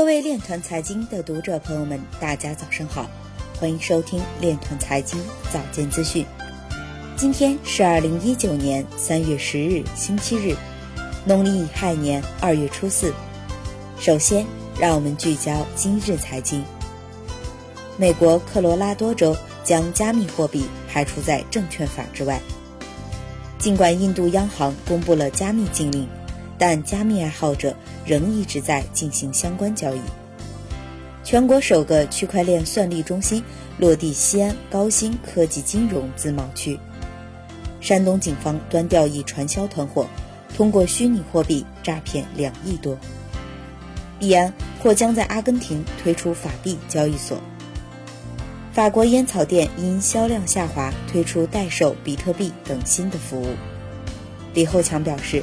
各位链团财经的读者朋友们，大家早上好，欢迎收听链团财经早间资讯。今天是二零一九年三月十日，星期日，农历亥年二月初四。首先，让我们聚焦今日财经。美国科罗拉多州将加密货币排除在证券法之外。尽管印度央行公布了加密禁令，但加密爱好者仍一直在进行相关交易。全国首个区块链算力中心落地西安高新科技金融自贸区。山东警方端掉一传销团伙，通过虚拟货币诈骗两亿多。币安或将在阿根廷推出法币交易所。法国烟草店因销量下滑，推出代售比特币等新的服务。李厚强表示，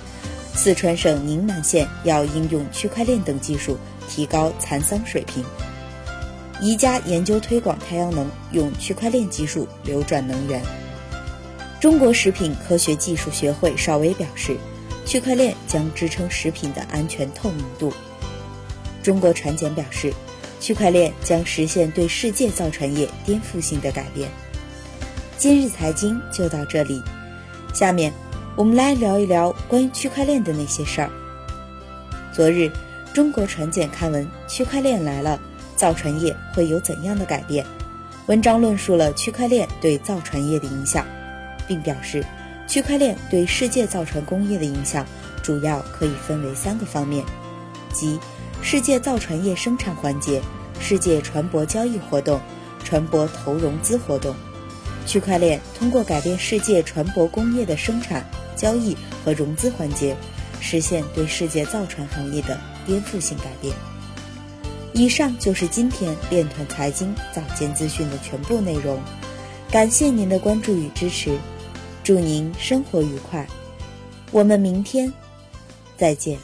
四川省宁南县要应用区块链等技术提高蚕桑水平。宜家研究推广太阳能，用区块链技术流转能源。中国食品科学技术学会邵威表示，区块链将支撑食品的安全透明度。中国船检表示。区块链将实现对世界造船业颠覆性的改变。今日财经就到这里，下面我们来聊一聊关于区块链的那些事儿。昨日，中国船检刊文《区块链来了，造船业会有怎样的改变》，文章论述了区块链对造船业的影响，并表示，区块链对世界造船工业的影响主要可以分为三个方面，即。世界造船业生产环节、世界船舶交易活动、船舶投融资活动，区块链通过改变世界船舶工业的生产、交易和融资环节，实现对世界造船行业的颠覆性改变。以上就是今天链团财经早间资讯的全部内容，感谢您的关注与支持，祝您生活愉快，我们明天再见。